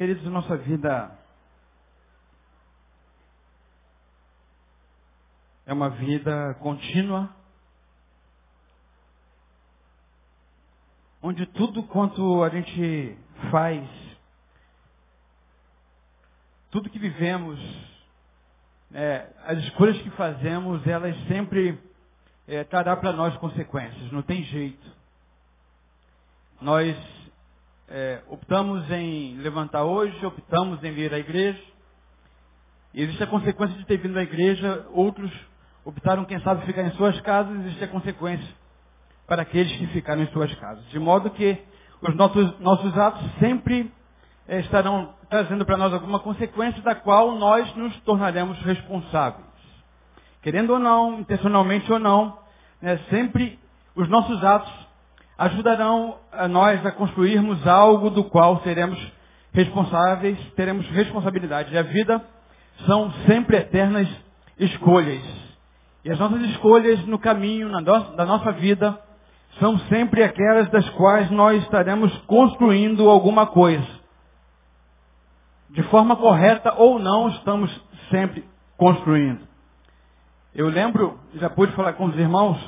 Queridos, nossa vida é uma vida contínua, onde tudo quanto a gente faz, tudo que vivemos, é, as escolhas que fazemos, elas sempre é, trará para nós consequências, não tem jeito. Nós é, optamos em levantar hoje, optamos em vir à igreja. E existe a consequência de ter vindo à igreja, outros optaram, quem sabe, ficar em suas casas, existe a consequência para aqueles que ficaram em suas casas. De modo que os nossos, nossos atos sempre é, estarão trazendo para nós alguma consequência da qual nós nos tornaremos responsáveis. Querendo ou não, intencionalmente ou não, né, sempre os nossos atos ajudarão a nós a construirmos algo do qual seremos responsáveis, teremos responsabilidade. E a vida são sempre eternas escolhas. E as nossas escolhas no caminho na da nossa vida são sempre aquelas das quais nós estaremos construindo alguma coisa. De forma correta ou não, estamos sempre construindo. Eu lembro, já pude falar com os irmãos,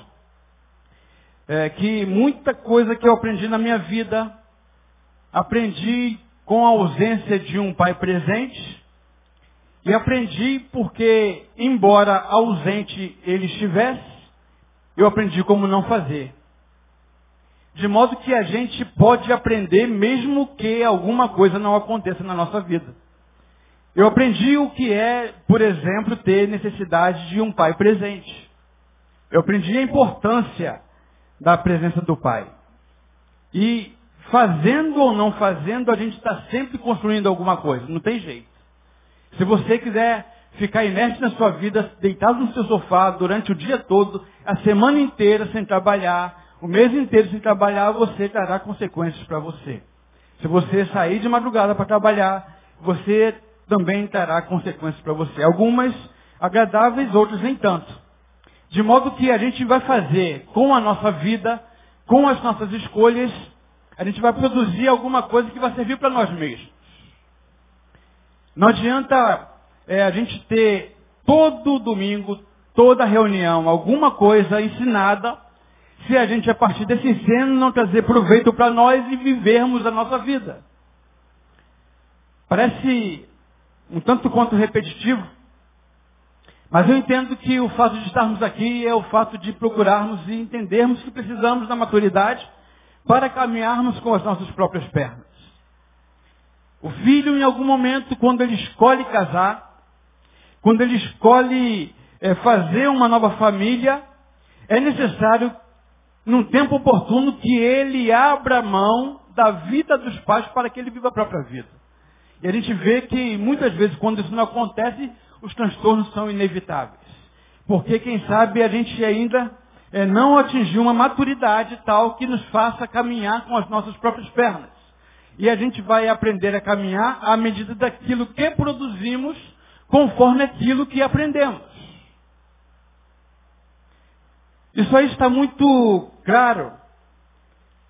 é, que muita coisa que eu aprendi na minha vida, aprendi com a ausência de um pai presente, e aprendi porque, embora ausente ele estivesse, eu aprendi como não fazer. De modo que a gente pode aprender mesmo que alguma coisa não aconteça na nossa vida. Eu aprendi o que é, por exemplo, ter necessidade de um pai presente. Eu aprendi a importância da presença do Pai. E fazendo ou não fazendo, a gente está sempre construindo alguma coisa. Não tem jeito. Se você quiser ficar inerte na sua vida, deitado no seu sofá durante o dia todo, a semana inteira sem trabalhar, o mês inteiro sem trabalhar, você terá consequências para você. Se você sair de madrugada para trabalhar, você também terá consequências para você. Algumas agradáveis, outras nem tanto. De modo que a gente vai fazer com a nossa vida, com as nossas escolhas, a gente vai produzir alguma coisa que vai servir para nós mesmos. Não adianta é, a gente ter todo domingo, toda reunião, alguma coisa ensinada, se a gente, a partir desse ensino, não trazer proveito para nós e vivermos a nossa vida. Parece um tanto quanto repetitivo, mas eu entendo que o fato de estarmos aqui é o fato de procurarmos e entendermos que precisamos da maturidade para caminharmos com as nossas próprias pernas. O filho, em algum momento, quando ele escolhe casar, quando ele escolhe é, fazer uma nova família, é necessário, num tempo oportuno, que ele abra mão da vida dos pais para que ele viva a própria vida. E a gente vê que muitas vezes, quando isso não acontece, os transtornos são inevitáveis. Porque, quem sabe, a gente ainda é, não atingiu uma maturidade tal que nos faça caminhar com as nossas próprias pernas. E a gente vai aprender a caminhar à medida daquilo que produzimos, conforme aquilo que aprendemos. Isso aí está muito claro.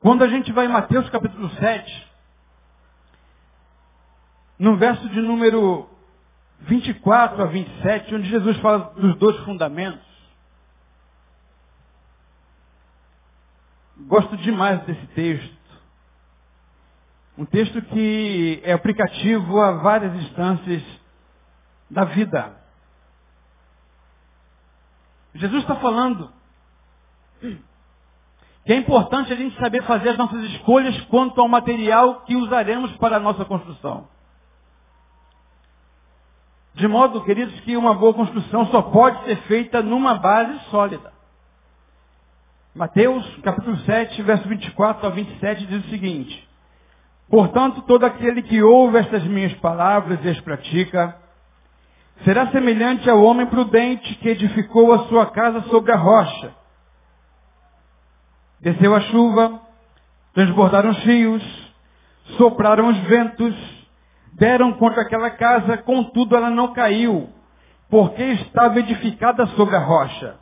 Quando a gente vai em Mateus capítulo 7, no verso de número 24 a 27, onde Jesus fala dos dois fundamentos. Gosto demais desse texto. Um texto que é aplicativo a várias instâncias da vida. Jesus está falando que é importante a gente saber fazer as nossas escolhas quanto ao material que usaremos para a nossa construção. De modo, queridos, que uma boa construção só pode ser feita numa base sólida. Mateus, capítulo 7, verso 24 a 27, diz o seguinte. Portanto, todo aquele que ouve estas minhas palavras e as pratica, será semelhante ao homem prudente que edificou a sua casa sobre a rocha. Desceu a chuva, transbordaram os rios, sopraram os ventos, deram contra aquela casa, contudo ela não caiu, porque estava edificada sobre a rocha.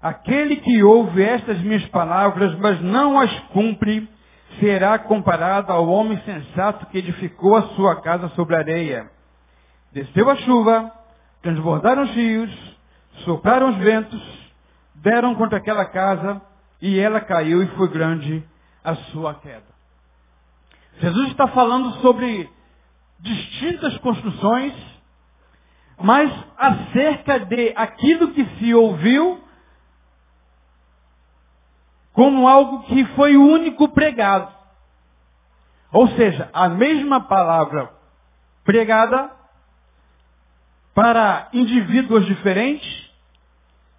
Aquele que ouve estas minhas palavras, mas não as cumpre, será comparado ao homem sensato que edificou a sua casa sobre a areia. Desceu a chuva, transbordaram os rios, sopraram os ventos, deram contra aquela casa e ela caiu e foi grande a sua queda. Jesus está falando sobre distintas construções, mas acerca de aquilo que se ouviu como algo que foi único pregado. Ou seja, a mesma palavra pregada para indivíduos diferentes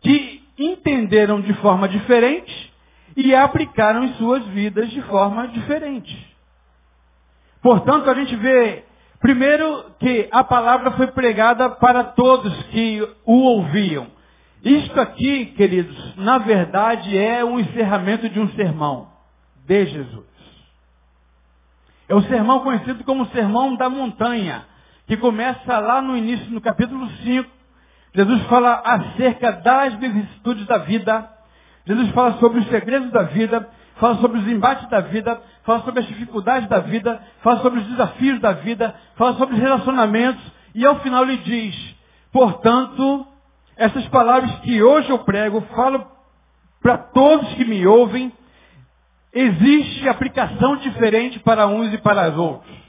que entenderam de forma diferente e aplicaram em suas vidas de forma diferente. Portanto, a gente vê, primeiro, que a palavra foi pregada para todos que o ouviam. Isto aqui, queridos, na verdade é um encerramento de um sermão de Jesus. É o sermão conhecido como o sermão da montanha, que começa lá no início, no capítulo 5. Jesus fala acerca das vicissitudes da vida. Jesus fala sobre os segredos da vida, fala sobre os embates da vida, fala sobre as dificuldades da vida, fala sobre os desafios da vida, fala sobre os relacionamentos, e ao final ele diz, portanto, essas palavras que hoje eu prego, falo para todos que me ouvem, existe aplicação diferente para uns e para os outros.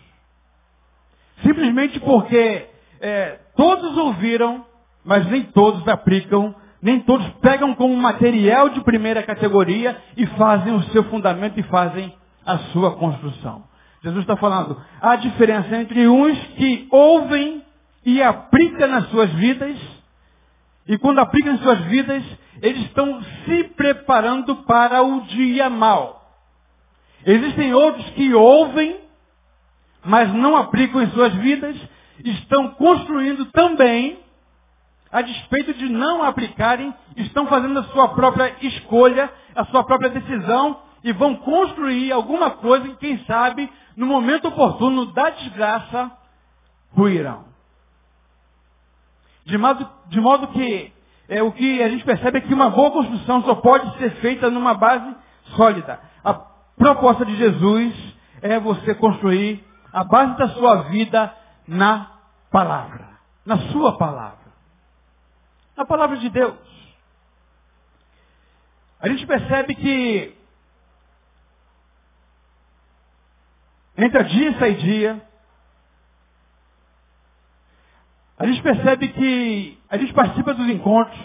Simplesmente porque é, todos ouviram, mas nem todos aplicam, nem todos pegam como material de primeira categoria e fazem o seu fundamento e fazem a sua construção. Jesus está falando, há diferença entre uns que ouvem e aplicam nas suas vidas e quando aplicam em suas vidas, eles estão se preparando para o dia mal. Existem outros que ouvem, mas não aplicam em suas vidas, estão construindo também, a despeito de não aplicarem, estão fazendo a sua própria escolha, a sua própria decisão, e vão construir alguma coisa que, quem sabe, no momento oportuno da desgraça, ruirão. De modo, de modo que é, o que a gente percebe é que uma boa construção só pode ser feita numa base sólida. A proposta de Jesus é você construir a base da sua vida na palavra. Na sua palavra. Na palavra de Deus. A gente percebe que entra dia e sai dia, A gente percebe que a gente participa dos encontros,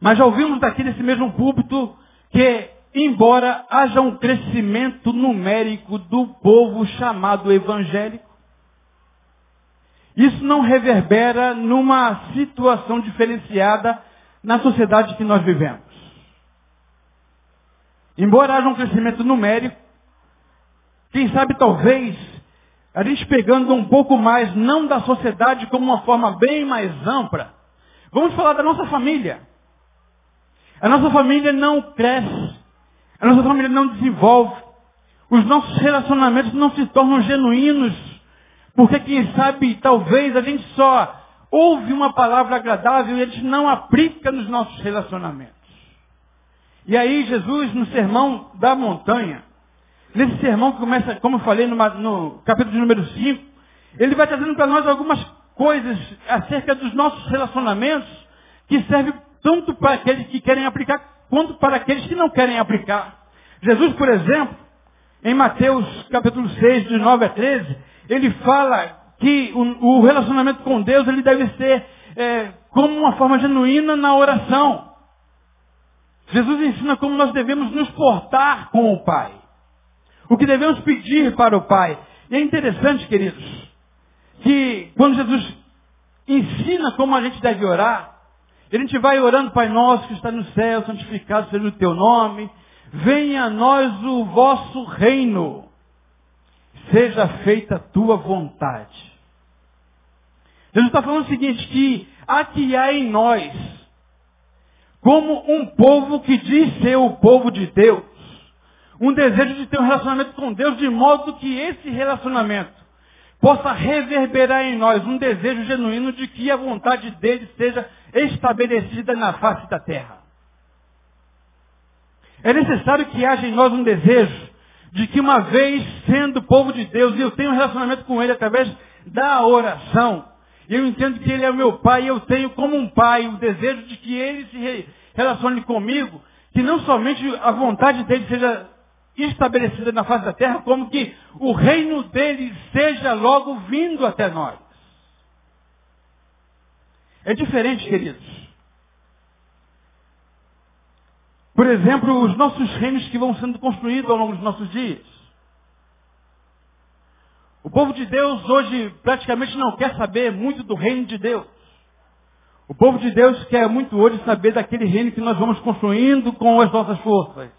mas já ouvimos daqui nesse mesmo púlpito que, embora haja um crescimento numérico do povo chamado evangélico, isso não reverbera numa situação diferenciada na sociedade que nós vivemos. Embora haja um crescimento numérico, quem sabe talvez a gente pegando um pouco mais, não da sociedade como uma forma bem mais ampla, vamos falar da nossa família. A nossa família não cresce, a nossa família não desenvolve, os nossos relacionamentos não se tornam genuínos, porque quem sabe, talvez a gente só ouve uma palavra agradável e gente não aplica nos nossos relacionamentos. E aí Jesus, no sermão da montanha, Nesse sermão que começa, como eu falei no, no capítulo número 5, ele vai trazendo para nós algumas coisas acerca dos nossos relacionamentos que servem tanto para aqueles que querem aplicar quanto para aqueles que não querem aplicar. Jesus, por exemplo, em Mateus capítulo 6, de 9 a 13, ele fala que o, o relacionamento com Deus ele deve ser é, como uma forma genuína na oração. Jesus ensina como nós devemos nos portar com o Pai. O que devemos pedir para o Pai. E é interessante, queridos, que quando Jesus ensina como a gente deve orar, a gente vai orando, Pai nosso que está no céu, santificado seja o teu nome, venha a nós o vosso reino, seja feita a tua vontade. Jesus está falando o seguinte, que aqui há em nós, como um povo que diz ser o povo de Deus, um desejo de ter um relacionamento com Deus de modo que esse relacionamento possa reverberar em nós um desejo genuíno de que a vontade dele seja estabelecida na face da terra. É necessário que haja em nós um desejo de que uma vez sendo povo de Deus, e eu tenho um relacionamento com Ele através da oração, eu entendo que Ele é meu Pai, e eu tenho como um Pai o desejo de que Ele se relacione comigo, que não somente a vontade dele seja estabelecida na face da terra, como que o reino dele seja logo vindo até nós. É diferente, queridos. Por exemplo, os nossos reinos que vão sendo construídos ao longo dos nossos dias. O povo de Deus hoje praticamente não quer saber muito do reino de Deus. O povo de Deus quer muito hoje saber daquele reino que nós vamos construindo com as nossas forças.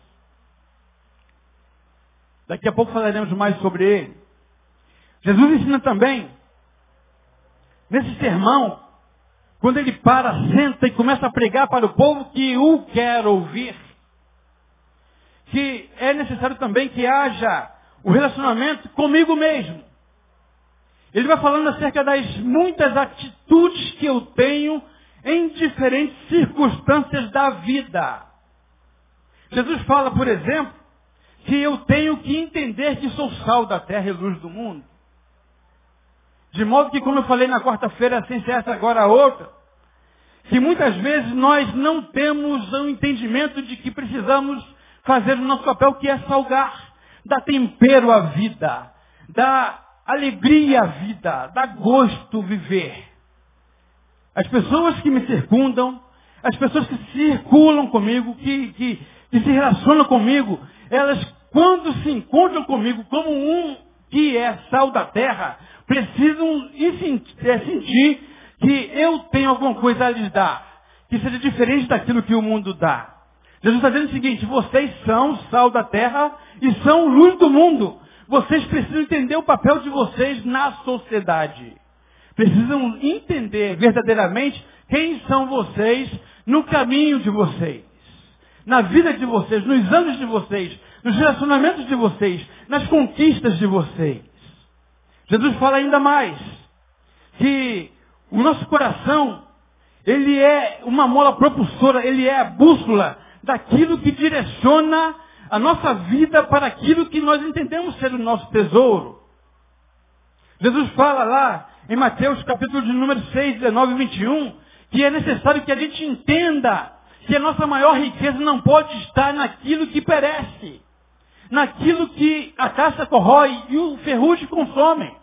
Daqui a pouco falaremos mais sobre ele. Jesus ensina também, nesse sermão, quando ele para, senta e começa a pregar para o povo que o quer ouvir, que é necessário também que haja o relacionamento comigo mesmo. Ele vai falando acerca das muitas atitudes que eu tenho em diferentes circunstâncias da vida. Jesus fala, por exemplo, que eu tenho que entender que sou sal da terra e luz do mundo. De modo que, como eu falei na quarta-feira, sem ser essa agora a outra, que muitas vezes nós não temos o entendimento de que precisamos fazer o nosso papel, que é salgar, dar tempero à vida, dar alegria à vida, dar gosto viver. As pessoas que me circundam, as pessoas que circulam comigo, que, que, que se relacionam comigo, elas, quando se encontram comigo como um que é sal da terra, precisam é, sentir que eu tenho alguma coisa a lhes dar, que seja diferente daquilo que o mundo dá. Jesus está dizendo o seguinte, vocês são sal da terra e são luz do mundo. Vocês precisam entender o papel de vocês na sociedade precisam entender verdadeiramente quem são vocês no caminho de vocês, na vida de vocês, nos anos de vocês, nos relacionamentos de vocês, nas conquistas de vocês. Jesus fala ainda mais que o nosso coração, ele é uma mola propulsora, ele é a bússola daquilo que direciona a nossa vida para aquilo que nós entendemos ser o nosso tesouro. Jesus fala lá em Mateus capítulo de número 6, 19 e 21, que é necessário que a gente entenda que a nossa maior riqueza não pode estar naquilo que perece, naquilo que a caça corrói e o ferrugem consome.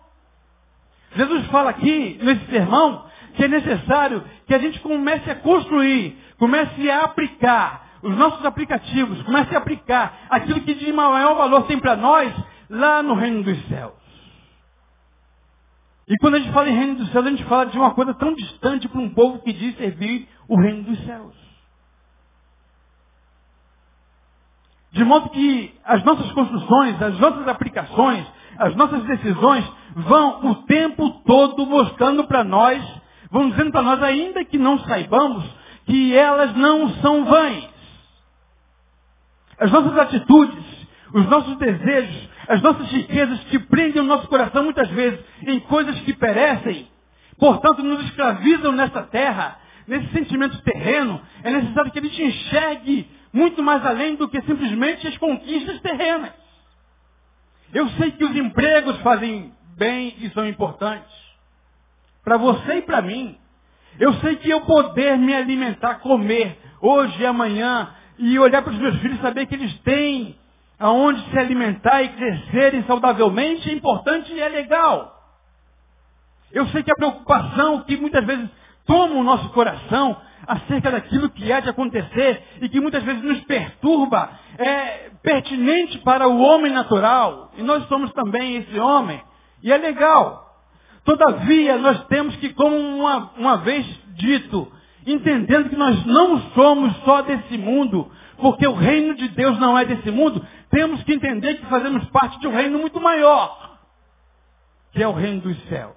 Jesus fala aqui, nesse sermão, que é necessário que a gente comece a construir, comece a aplicar os nossos aplicativos, comece a aplicar aquilo que de maior valor tem para nós lá no reino dos céus. E quando a gente fala em reino dos céus, a gente fala de uma coisa tão distante para um povo que diz servir o reino dos céus. De modo que as nossas construções, as nossas aplicações, as nossas decisões vão o tempo todo mostrando para nós, vão dizendo para nós, ainda que não saibamos, que elas não são vãs. As nossas atitudes, os nossos desejos, as nossas riquezas que prendem o nosso coração muitas vezes em coisas que perecem, portanto nos escravizam nessa terra, nesse sentimento terreno, é necessário que a gente enxergue muito mais além do que simplesmente as conquistas terrenas. Eu sei que os empregos fazem bem e são importantes. Para você e para mim. Eu sei que eu poder me alimentar, comer, hoje e amanhã, e olhar para os meus filhos e saber que eles têm aonde se alimentar e crescerem saudavelmente é importante e é legal. Eu sei que a preocupação que muitas vezes toma o nosso coração acerca daquilo que há de acontecer e que muitas vezes nos perturba é pertinente para o homem natural. E nós somos também esse homem. E é legal. Todavia, nós temos que, como uma, uma vez dito, entendendo que nós não somos só desse mundo, porque o reino de Deus não é desse mundo, temos que entender que fazemos parte de um reino muito maior, que é o reino dos céus.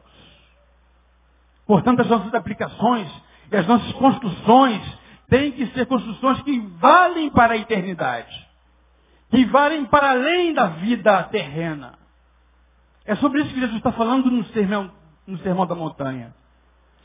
Portanto, as nossas aplicações e as nossas construções têm que ser construções que valem para a eternidade, que valem para além da vida terrena. É sobre isso que Jesus está falando no sermão, no sermão da montanha.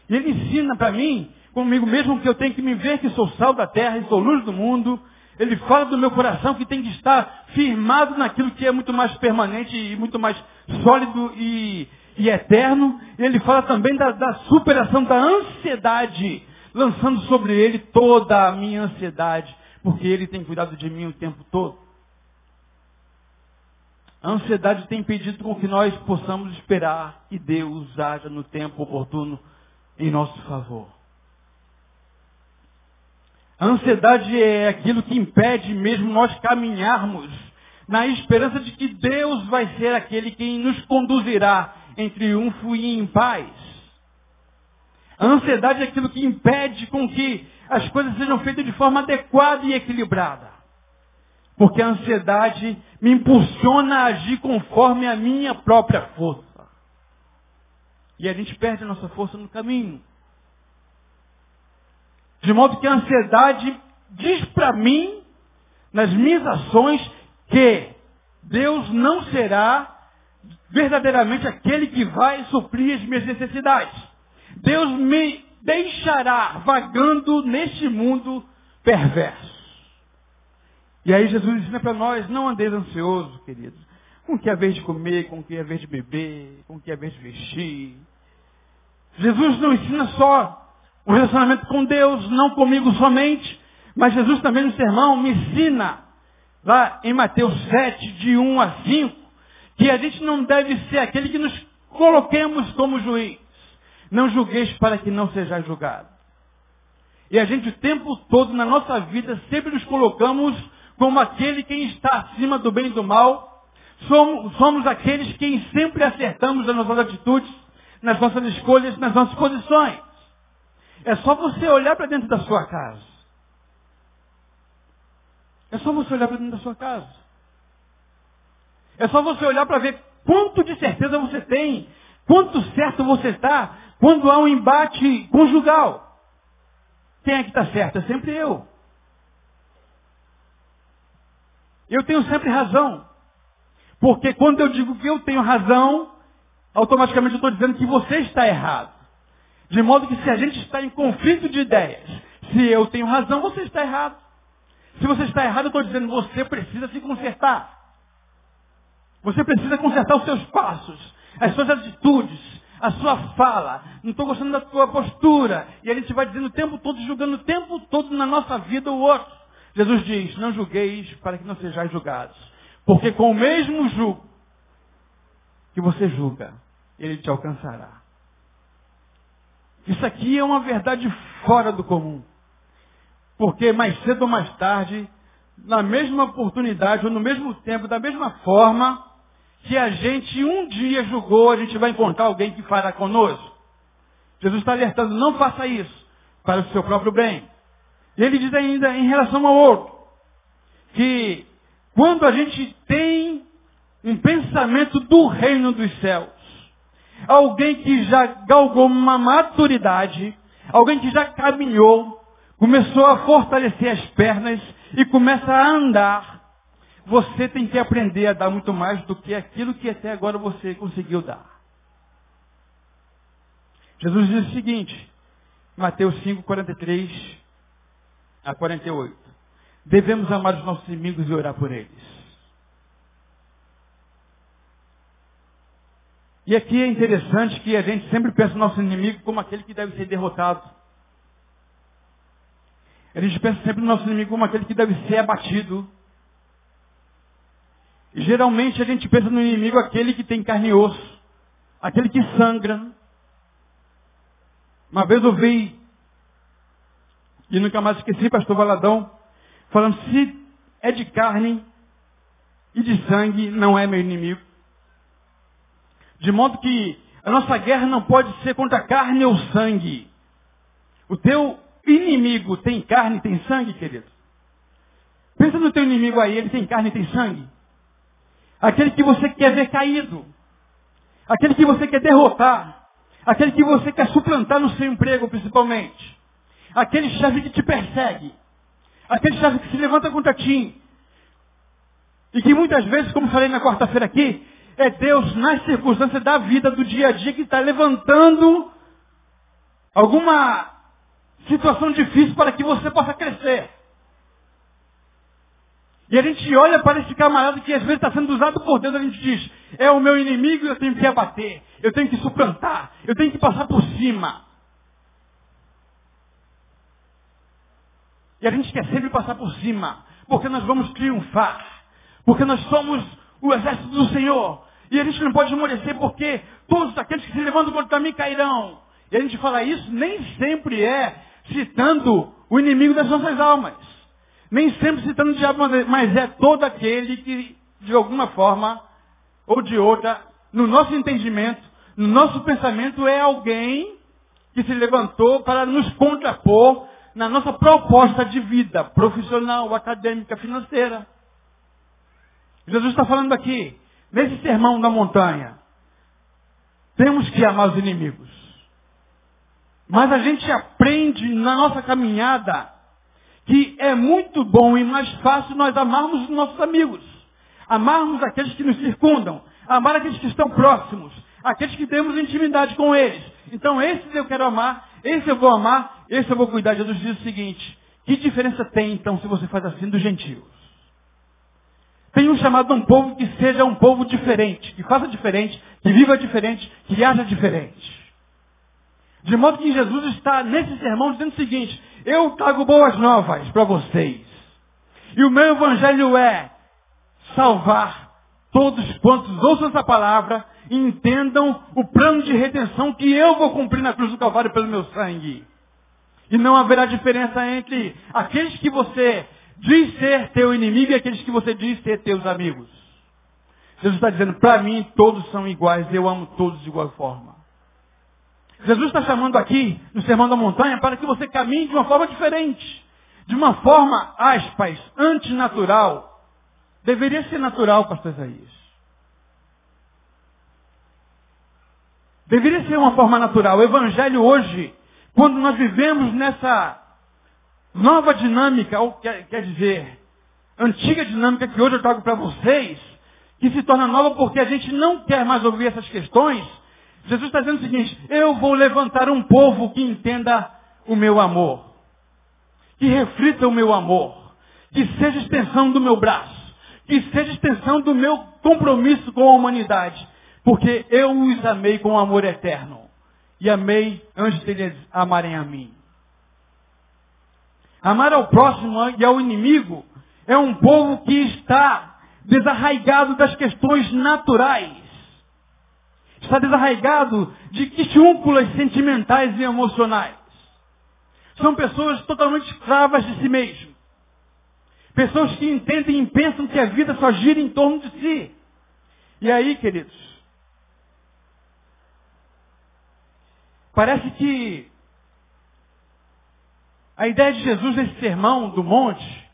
E ele ensina para mim, comigo mesmo, que eu tenho que me ver que sou sal da terra e sou luz do mundo, Ele fala do meu coração que tem que estar firmado naquilo que é muito mais permanente e muito mais sólido e, e eterno. Ele fala também da, da superação da ansiedade, lançando sobre ele toda a minha ansiedade, porque ele tem cuidado de mim o tempo todo. A ansiedade tem impedido com que nós possamos esperar e Deus haja no tempo oportuno em nosso favor. A ansiedade é aquilo que impede mesmo nós caminharmos na esperança de que Deus vai ser aquele quem nos conduzirá em triunfo e em paz. A ansiedade é aquilo que impede com que as coisas sejam feitas de forma adequada e equilibrada. Porque a ansiedade me impulsiona a agir conforme a minha própria força. E a gente perde a nossa força no caminho. De modo que a ansiedade diz para mim, nas minhas ações, que Deus não será verdadeiramente aquele que vai suprir as minhas necessidades. Deus me deixará vagando neste mundo perverso. E aí Jesus ensina para nós, não andeis ansioso, queridos, com que é vez de comer, com que é vez de beber, com que é vez de vestir. Jesus não ensina só o relacionamento com Deus, não comigo somente, mas Jesus também no sermão me ensina, lá em Mateus 7, de 1 a 5, que a gente não deve ser aquele que nos coloquemos como juiz. Não julgueis para que não seja julgado. E a gente o tempo todo na nossa vida sempre nos colocamos como aquele quem está acima do bem e do mal. Somos, somos aqueles quem sempre acertamos nas nossas atitudes, nas nossas escolhas, nas nossas posições. É só você olhar para dentro da sua casa. É só você olhar para dentro da sua casa. É só você olhar para ver quanto de certeza você tem, quanto certo você está quando há um embate conjugal. Quem é que está certo? É sempre eu. Eu tenho sempre razão. Porque quando eu digo que eu tenho razão, automaticamente eu estou dizendo que você está errado. De modo que se a gente está em conflito de ideias, se eu tenho razão, você está errado. Se você está errado, eu estou dizendo você precisa se consertar. Você precisa consertar os seus passos, as suas atitudes, a sua fala. Não estou gostando da tua postura. E a gente vai dizendo o tempo todo, julgando o tempo todo na nossa vida o outro. Jesus diz, não julgueis para que não sejais julgados. Porque com o mesmo julgo que você julga, ele te alcançará. Isso aqui é uma verdade fora do comum. Porque mais cedo ou mais tarde, na mesma oportunidade ou no mesmo tempo, da mesma forma que a gente um dia julgou, a gente vai encontrar alguém que fará conosco. Jesus está alertando, não faça isso para o seu próprio bem. E ele diz ainda em relação ao outro, que quando a gente tem um pensamento do reino dos céus, alguém que já galgou uma maturidade, alguém que já caminhou, começou a fortalecer as pernas e começa a andar, você tem que aprender a dar muito mais do que aquilo que até agora você conseguiu dar. Jesus diz o seguinte, Mateus 5, 43 a 48. Devemos amar os nossos inimigos e orar por eles. E aqui é interessante que a gente sempre pensa o nosso inimigo como aquele que deve ser derrotado. A gente pensa sempre no nosso inimigo como aquele que deve ser abatido. E geralmente a gente pensa no inimigo aquele que tem carne e osso, aquele que sangra. Uma vez eu vi, e nunca mais esqueci, pastor Valadão, falando, se é de carne e de sangue, não é meu inimigo. De modo que a nossa guerra não pode ser contra carne ou sangue. O teu inimigo tem carne e tem sangue, querido? Pensa no teu inimigo aí, ele tem carne e tem sangue? Aquele que você quer ver caído. Aquele que você quer derrotar. Aquele que você quer suplantar no seu emprego, principalmente. Aquele chefe que te persegue. Aquele chefe que se levanta contra ti. E que muitas vezes, como falei na quarta-feira aqui, é Deus, nas circunstâncias da vida, do dia a dia, que está levantando alguma situação difícil para que você possa crescer. E a gente olha para esse camarada que às vezes está sendo usado por Deus, a gente diz, é o meu inimigo eu tenho que abater, eu tenho que suplantar, eu tenho que passar por cima. E a gente quer sempre passar por cima, porque nós vamos triunfar, porque nós somos o exército do Senhor. E a gente não pode esmorecer porque todos aqueles que se levantam contra mim cairão. E a gente fala isso nem sempre é citando o inimigo das nossas almas. Nem sempre citando o diabo, mas é todo aquele que, de alguma forma ou de outra, no nosso entendimento, no nosso pensamento, é alguém que se levantou para nos contrapor na nossa proposta de vida profissional, acadêmica, financeira. Jesus está falando aqui, nesse sermão da montanha, temos que amar os inimigos. Mas a gente aprende na nossa caminhada que é muito bom e mais fácil nós amarmos os nossos amigos. Amarmos aqueles que nos circundam. Amar aqueles que estão próximos. Aqueles que temos intimidade com eles. Então esses eu quero amar, esse eu vou amar, esse eu vou cuidar. Jesus diz o seguinte, que diferença tem então se você faz assim dos gentios? Um chamado um povo que seja um povo diferente, que faça diferente, que viva diferente, que haja diferente. De modo que Jesus está nesse sermão dizendo o seguinte, eu trago boas novas para vocês. E o meu evangelho é salvar todos quantos ouçam essa palavra e entendam o plano de redenção que eu vou cumprir na cruz do Calvário pelo meu sangue. E não haverá diferença entre aqueles que você diz ser teu inimigo e aqueles que você diz ser teus amigos. Jesus está dizendo, para mim todos são iguais, eu amo todos de igual forma. Jesus está chamando aqui, no Sermão da Montanha, para que você caminhe de uma forma diferente. De uma forma, aspas, antinatural. Deveria ser natural, pastor Isaías. Deveria ser uma forma natural. O Evangelho hoje, quando nós vivemos nessa nova dinâmica, ou quer, quer dizer, antiga dinâmica que hoje eu trago para vocês, que se torna nova porque a gente não quer mais ouvir essas questões, Jesus está dizendo o seguinte, eu vou levantar um povo que entenda o meu amor, que reflita o meu amor, que seja extensão do meu braço, que seja extensão do meu compromisso com a humanidade, porque eu os amei com amor eterno e amei antes de eles amarem a mim. Amar ao próximo e ao inimigo é um povo que está desarraigado das questões naturais está desarraigado de quixúnculas sentimentais e emocionais. São pessoas totalmente escravas de si mesmo. Pessoas que entendem e pensam que a vida só gira em torno de si. E aí, queridos, parece que a ideia de Jesus nesse sermão do monte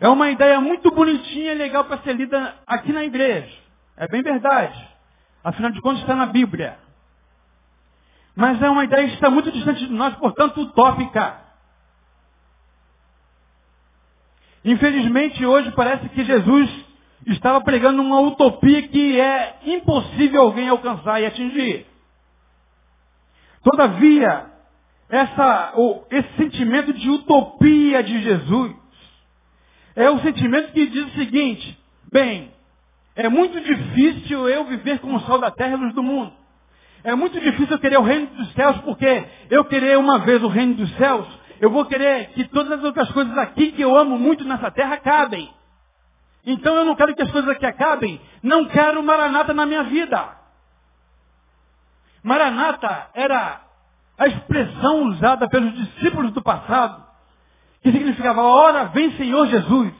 é uma ideia muito bonitinha e legal para ser lida aqui na igreja. É bem verdade. Afinal de contas, está na Bíblia. Mas é uma ideia que está muito distante de nós, portanto, utópica. Infelizmente, hoje parece que Jesus estava pregando uma utopia que é impossível alguém alcançar e atingir. Todavia, essa, esse sentimento de utopia de Jesus é o sentimento que diz o seguinte, bem, é muito difícil eu viver como sal da terra e luz do mundo. É muito difícil eu querer o reino dos céus, porque eu querer uma vez o reino dos céus, eu vou querer que todas as outras coisas aqui que eu amo muito nessa terra acabem. Então eu não quero que as coisas aqui acabem, não quero Maranata na minha vida. Maranata era a expressão usada pelos discípulos do passado, que significava, ora vem Senhor Jesus.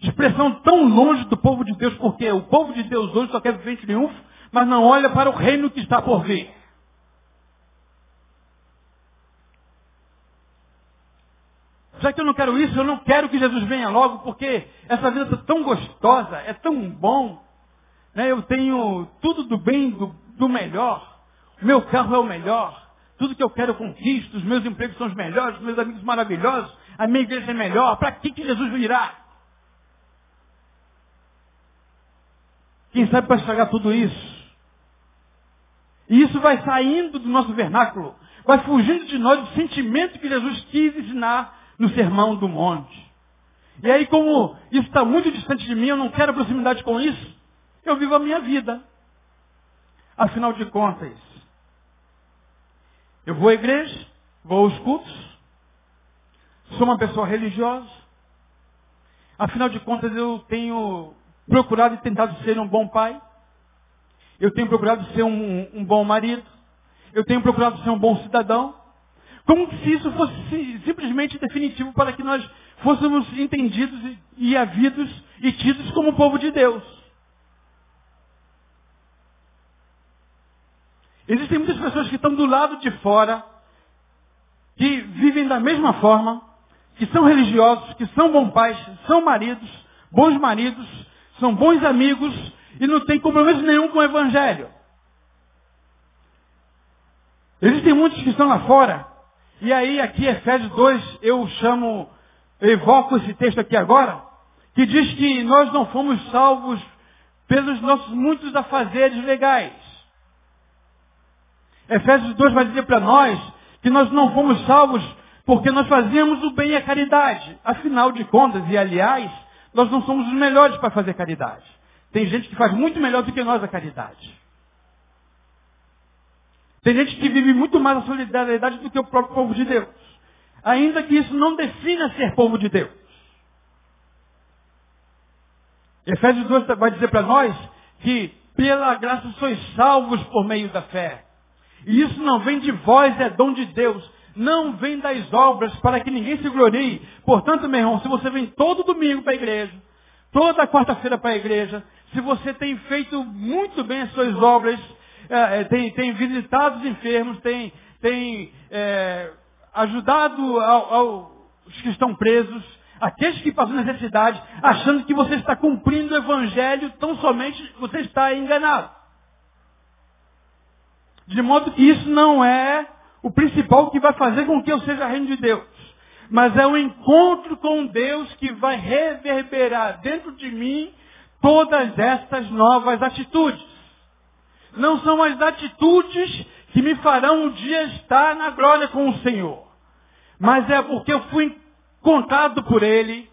Expressão tão longe do povo de Deus, porque o povo de Deus hoje só quer viver em triunfo, mas não olha para o reino que está por vir. Já que eu não quero isso, eu não quero que Jesus venha logo, porque essa vida está tão gostosa, é tão bom. Né? Eu tenho tudo do bem, do, do melhor. Meu carro é o melhor. Tudo que eu quero eu conquisto. Os meus empregos são os melhores, os meus amigos maravilhosos. A minha igreja é melhor. Para que, que Jesus virá? Quem sabe para estragar tudo isso? E isso vai saindo do nosso vernáculo, vai fugindo de nós o sentimento que Jesus quis ensinar no Sermão do Monte. E aí, como isso está muito distante de mim, eu não quero proximidade com isso, eu vivo a minha vida. Afinal de contas, eu vou à igreja, vou aos cultos, sou uma pessoa religiosa. Afinal de contas, eu tenho procurado e tentado ser um bom pai. Eu tenho procurado ser um, um bom marido. Eu tenho procurado ser um bom cidadão. Como se isso fosse simplesmente definitivo para que nós fôssemos entendidos e, havidos e tidos como povo de Deus. Existem muitas pessoas que estão do lado de fora, que vivem da mesma forma, que são religiosos, que são bons pais, são maridos, bons maridos, são bons amigos e não têm compromisso nenhum com o Evangelho. Existem muitos que estão lá fora, e aí aqui Efésios 2, eu chamo, eu evoco esse texto aqui agora, que diz que nós não fomos salvos pelos nossos muitos afazeres legais. Efésios 2 vai dizer para nós que nós não fomos salvos porque nós fazíamos o bem e a caridade. Afinal de contas, e aliás, nós não somos os melhores para fazer caridade. Tem gente que faz muito melhor do que nós a caridade. Tem gente que vive muito mais a solidariedade do que o próprio povo de Deus. Ainda que isso não defina ser povo de Deus. Efésios 2 vai dizer para nós que pela graça sois salvos por meio da fé. E isso não vem de vós, é dom de Deus. Não vem das obras para que ninguém se glorie. Portanto, meu irmão, se você vem todo domingo para a igreja, toda quarta-feira para a igreja, se você tem feito muito bem as suas obras, é, é tem, tem, visitado os enfermos, tem, tem é, ajudado ao, ao, os que estão presos, aqueles que passam necessidade, achando que você está cumprindo o evangelho, tão somente você está enganado. De modo que isso não é o principal que vai fazer com que eu seja reino de Deus. Mas é o encontro com Deus que vai reverberar dentro de mim todas estas novas atitudes. Não são as atitudes que me farão um dia estar na glória com o Senhor. Mas é porque eu fui contado por Ele,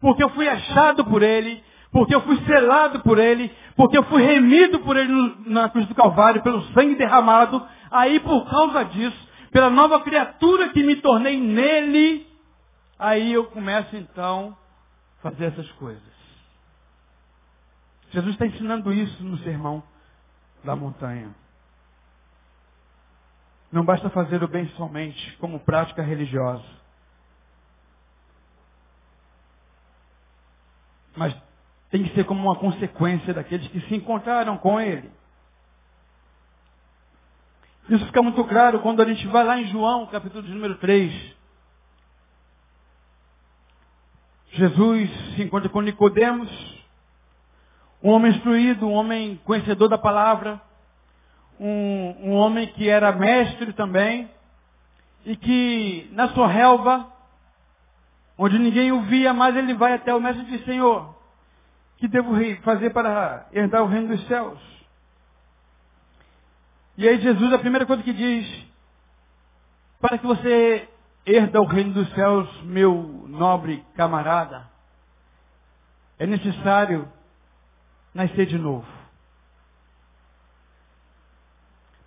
porque eu fui achado por Ele, porque eu fui selado por Ele, porque eu fui remido por Ele na cruz do Calvário, pelo sangue derramado. Aí, por causa disso, pela nova criatura que me tornei nele, aí eu começo então a fazer essas coisas. Jesus está ensinando isso no sermão da montanha. Não basta fazer o bem somente como prática religiosa. Mas tem que ser como uma consequência daqueles que se encontraram com Ele. Isso fica muito claro quando a gente vai lá em João, capítulo número 3. Jesus se encontra com Nicodemos, um homem instruído, um homem conhecedor da palavra, um, um homem que era mestre também, e que na sua relva, onde ninguém o via, mas ele vai até o mestre e diz, Senhor, que devo fazer para herdar o reino dos céus? E aí Jesus, a primeira coisa que diz, para que você herda o reino dos céus, meu nobre camarada, é necessário nascer de novo.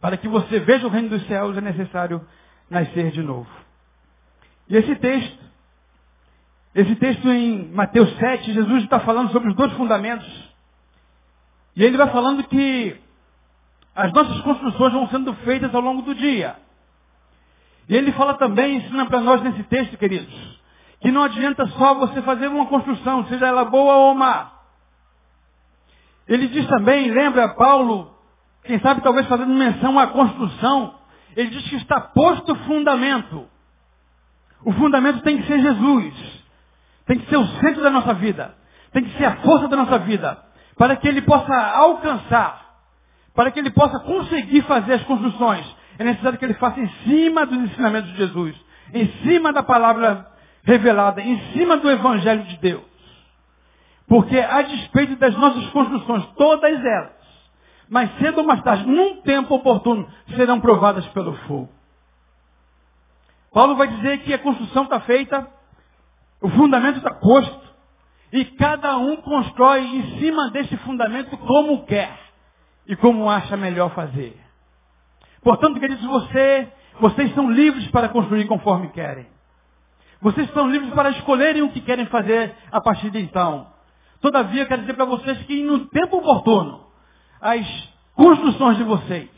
Para que você veja o reino dos céus, é necessário nascer de novo. E esse texto esse texto em Mateus 7, Jesus está falando sobre os dois fundamentos. E ele vai falando que as nossas construções vão sendo feitas ao longo do dia. E ele fala também, ensina para nós nesse texto, queridos, que não adianta só você fazer uma construção, seja ela boa ou má. Ele diz também, lembra Paulo, quem sabe talvez fazendo menção à construção, ele diz que está posto o fundamento. O fundamento tem que ser Jesus. Tem que ser o centro da nossa vida. Tem que ser a força da nossa vida. Para que ele possa alcançar, para que ele possa conseguir fazer as construções, é necessário que ele faça em cima dos ensinamentos de Jesus, em cima da palavra revelada, em cima do Evangelho de Deus. Porque a despeito das nossas construções, todas elas, mais cedo ou mais tarde, num tempo oportuno, serão provadas pelo fogo. Paulo vai dizer que a construção está feita o fundamento está posto. E cada um constrói em cima desse fundamento como quer e como acha melhor fazer. Portanto, queridos, você, vocês são livres para construir conforme querem. Vocês estão livres para escolherem o que querem fazer a partir de então. Todavia, quero dizer para vocês que no tempo oportuno, as construções de vocês,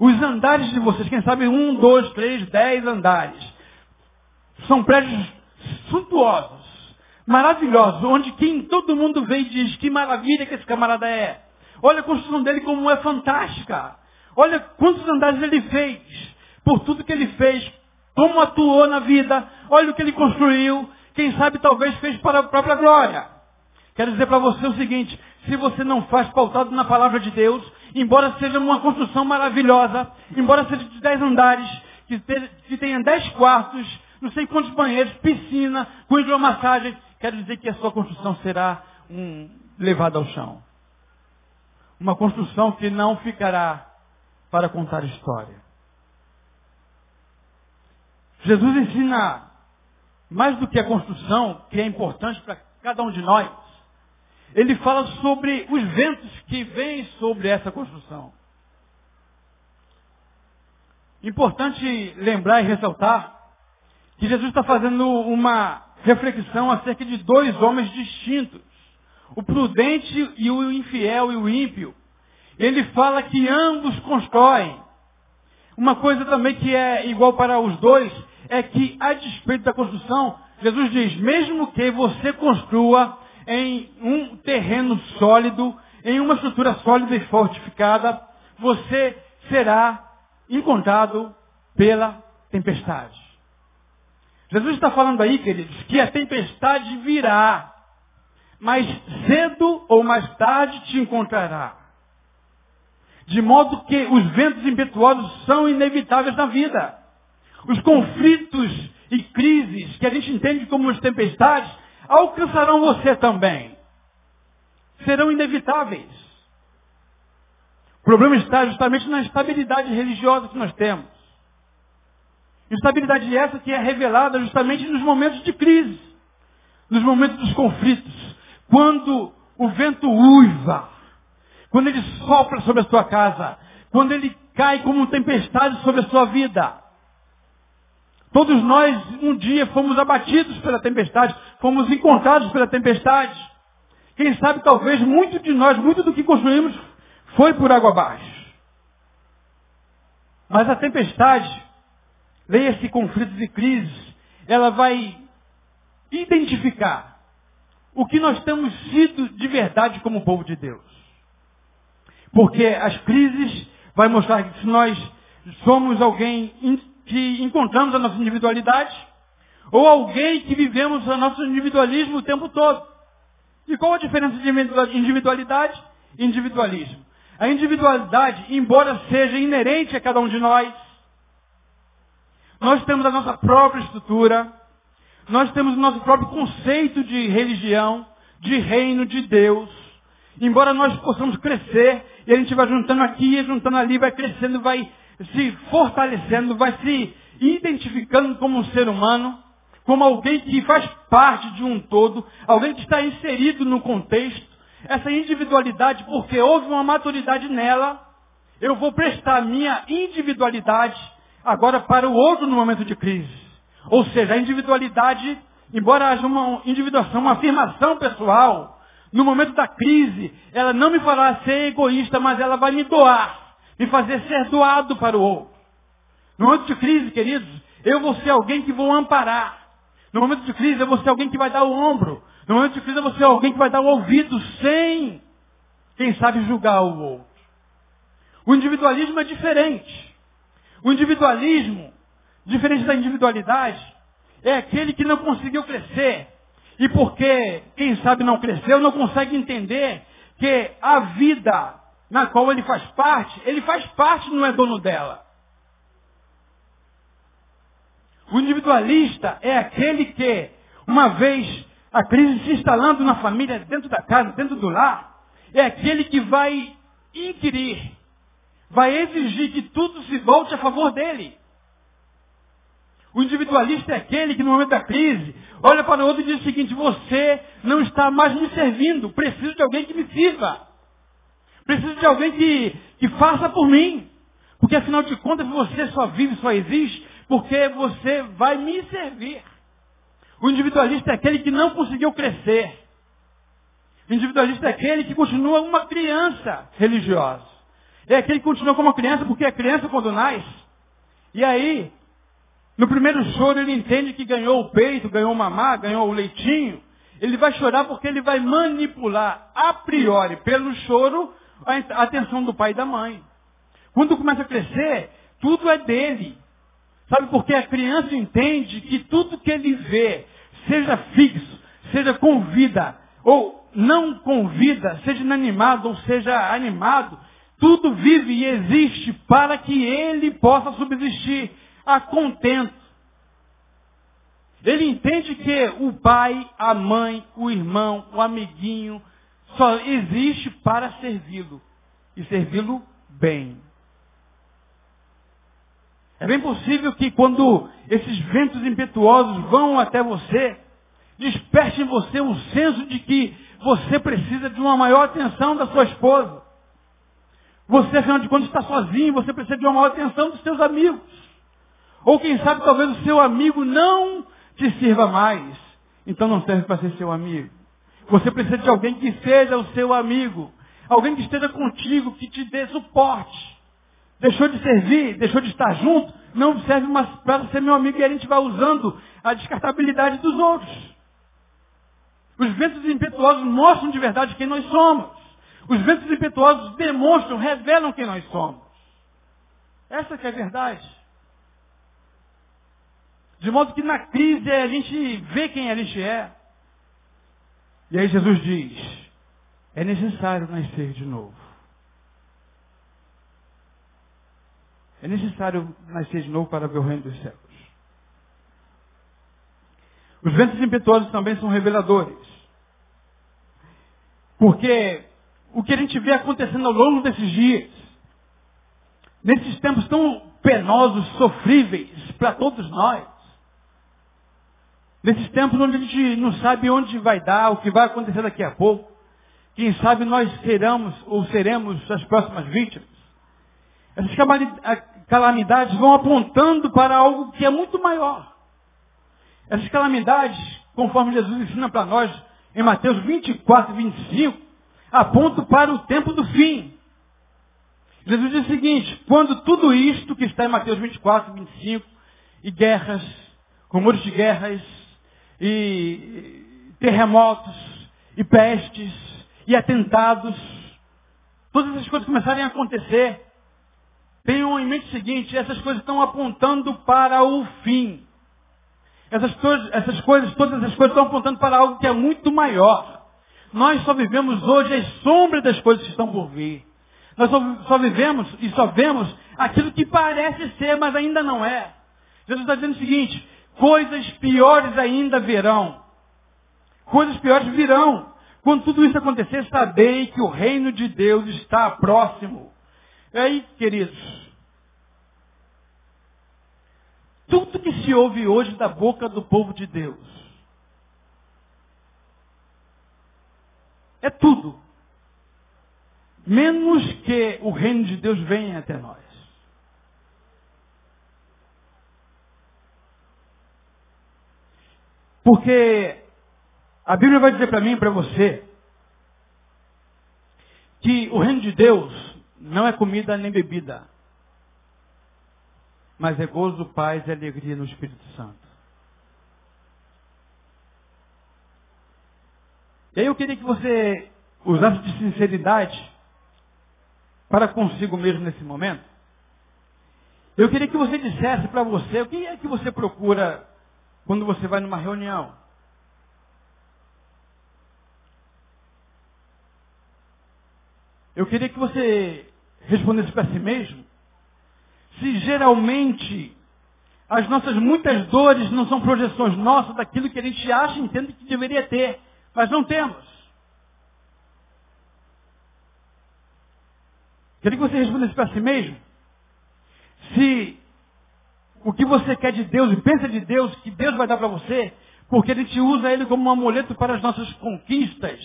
os andares de vocês, quem sabe um, dois, três, dez andares, são prédios suntuosos, maravilhosos, onde quem todo mundo vê e diz que maravilha que esse camarada é. Olha a construção dele como é fantástica. Olha quantos andares ele fez, por tudo que ele fez, como atuou na vida, olha o que ele construiu, quem sabe talvez fez para a própria glória. Quero dizer para você o seguinte, se você não faz pautado na palavra de Deus, embora seja uma construção maravilhosa, embora seja de dez andares, que, tenha dez quartos, não sei quantos banheiros, piscina, com hidromassagem, quero dizer que a sua construção será um, levada ao chão. Uma construção que não ficará para contar história. Jesus ensina mais do que a construção, que é importante para cada um de nós. Ele fala sobre os ventos que vêm sobre essa construção. Importante lembrar e ressaltar que Jesus está fazendo uma reflexão acerca de dois homens distintos. O prudente e o infiel e o ímpio. Ele fala que ambos constroem. Uma coisa também que é igual para os dois é que, a despeito da construção, Jesus diz, mesmo que você construa em um terreno sólido, em uma estrutura sólida e fortificada, você será encontrado pela tempestade. Jesus está falando aí, queridos, que a tempestade virá, mas cedo ou mais tarde te encontrará. De modo que os ventos impetuosos são inevitáveis na vida. Os conflitos e crises que a gente entende como as tempestades alcançarão você também. Serão inevitáveis. O problema está justamente na estabilidade religiosa que nós temos. Estabilidade essa que é revelada justamente nos momentos de crise, nos momentos dos conflitos, quando o vento uiva, quando ele sopra sobre a sua casa, quando ele cai como tempestade sobre a sua vida. Todos nós um dia fomos abatidos pela tempestade, fomos encontrados pela tempestade. Quem sabe talvez muito de nós, muito do que construímos foi por água abaixo. Mas a tempestade, leia-se conflitos e crises, ela vai identificar o que nós temos sido de verdade como povo de Deus. Porque as crises vai mostrar que se nós somos alguém que encontramos a nossa individualidade, ou alguém que vivemos o nosso individualismo o tempo todo. E qual a diferença de individualidade e individualismo? A individualidade, embora seja inerente a cada um de nós, nós temos a nossa própria estrutura, nós temos o nosso próprio conceito de religião, de reino de Deus. Embora nós possamos crescer, e a gente vai juntando aqui, juntando ali, vai crescendo, vai se fortalecendo, vai se identificando como um ser humano, como alguém que faz parte de um todo, alguém que está inserido no contexto, essa individualidade, porque houve uma maturidade nela, eu vou prestar minha individualidade agora para o outro no momento de crise. Ou seja, a individualidade, embora haja uma individuação, uma afirmação pessoal, no momento da crise, ela não me fará ser egoísta, mas ela vai me doar me fazer ser doado para o outro. No momento de crise, queridos, eu vou ser alguém que vou amparar. No momento de crise, eu vou ser alguém que vai dar o ombro. No momento de crise, eu vou ser alguém que vai dar o ouvido sem, quem sabe, julgar o outro. O individualismo é diferente. O individualismo, diferente da individualidade, é aquele que não conseguiu crescer. E porque, quem sabe, não cresceu, não consegue entender que a vida na qual ele faz parte, ele faz parte, não é dono dela. O individualista é aquele que, uma vez a crise se instalando na família, dentro da casa, dentro do lar, é aquele que vai inquirir, vai exigir que tudo se volte a favor dele. O individualista é aquele que no momento da crise olha para o outro e diz o seguinte, você não está mais me servindo, preciso de alguém que me sirva. Preciso de alguém que, que faça por mim. Porque afinal de contas você só vive, só existe, porque você vai me servir. O individualista é aquele que não conseguiu crescer. O individualista é aquele que continua uma criança religiosa. É que continua como criança porque é criança quando nasce. E aí, no primeiro choro ele entende que ganhou o peito, ganhou o mamá, ganhou o leitinho. Ele vai chorar porque ele vai manipular a priori, pelo choro, a atenção do pai e da mãe. Quando começa a crescer, tudo é dele. Sabe por quê? A criança entende que tudo que ele vê, seja fixo, seja com vida, ou não com vida, seja inanimado ou seja animado, tudo vive e existe para que ele possa subsistir a contento. Ele entende que o pai, a mãe, o irmão, o amiguinho, só existe para servi-lo. E servi-lo bem. É bem possível que quando esses ventos impetuosos vão até você, desperte em você o senso de que você precisa de uma maior atenção da sua esposa. Você, afinal de contas, está sozinho, você precisa de uma maior atenção dos seus amigos. Ou quem sabe talvez o seu amigo não te sirva mais. Então não serve para ser seu amigo. Você precisa de alguém que seja o seu amigo. Alguém que esteja contigo, que te dê suporte. Deixou de servir, deixou de estar junto, não serve mais para ser meu amigo e a gente vai usando a descartabilidade dos outros. Os ventos impetuosos mostram de verdade quem nós somos. Os ventos impetuosos demonstram, revelam quem nós somos. Essa que é a verdade. De modo que na crise a gente vê quem a gente é. E aí Jesus diz, é necessário nascer de novo. É necessário nascer de novo para ver o reino dos céus. Os ventos impetuosos também são reveladores. Porque o que a gente vê acontecendo ao longo desses dias, nesses tempos tão penosos, sofríveis para todos nós, nesses tempos onde a gente não sabe onde vai dar, o que vai acontecer daqui a pouco, quem sabe nós seremos ou seremos as próximas vítimas. Essas calamidades vão apontando para algo que é muito maior. Essas calamidades, conforme Jesus ensina para nós em Mateus 24 e 25, apontam para o tempo do fim. Jesus diz o seguinte, quando tudo isto que está em Mateus 24 e 25, e guerras, rumores de guerras, e terremotos, e pestes, e atentados, todas essas coisas começarem a acontecer, tenham em mente o seguinte, essas coisas estão apontando para o fim. Essas, essas coisas, todas essas coisas estão apontando para algo que é muito maior. Nós só vivemos hoje as sombras das coisas que estão por vir. Nós só, vivemos e só vemos aquilo que parece ser, mas ainda não é. Jesus está dizendo o seguinte, coisas piores ainda virão. Coisas piores virão. Quando tudo isso acontecer, sabei que o reino de Deus está próximo. E aí, queridos, tudo que se ouve hoje da boca do povo de Deus é tudo. Menos que o reino de Deus venha até nós. Porque a Bíblia vai dizer para mim e para você que o reino de Deus não é comida nem bebida, mas é gozo, paz e alegria no Espírito Santo. E aí eu queria que você usasse de sinceridade para consigo mesmo nesse momento. Eu queria que você dissesse para você o que é que você procura quando você vai numa reunião. Eu queria que você respondesse para si mesmo se geralmente as nossas muitas dores não são projeções nossas daquilo que a gente acha e entende que deveria ter, mas não temos. Queria que você respondesse para si mesmo se o que você quer de Deus e pensa de Deus, que Deus vai dar para você, porque a gente usa ele como um amuleto para as nossas conquistas,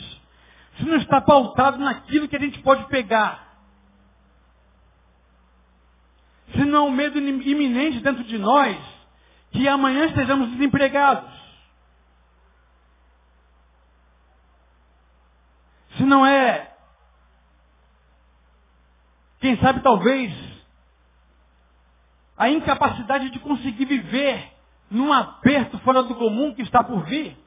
se não está pautado naquilo que a gente pode pegar, se não um medo iminente dentro de nós, que amanhã estejamos desempregados. Se não é, quem sabe talvez, a incapacidade de conseguir viver num aperto fora do comum que está por vir.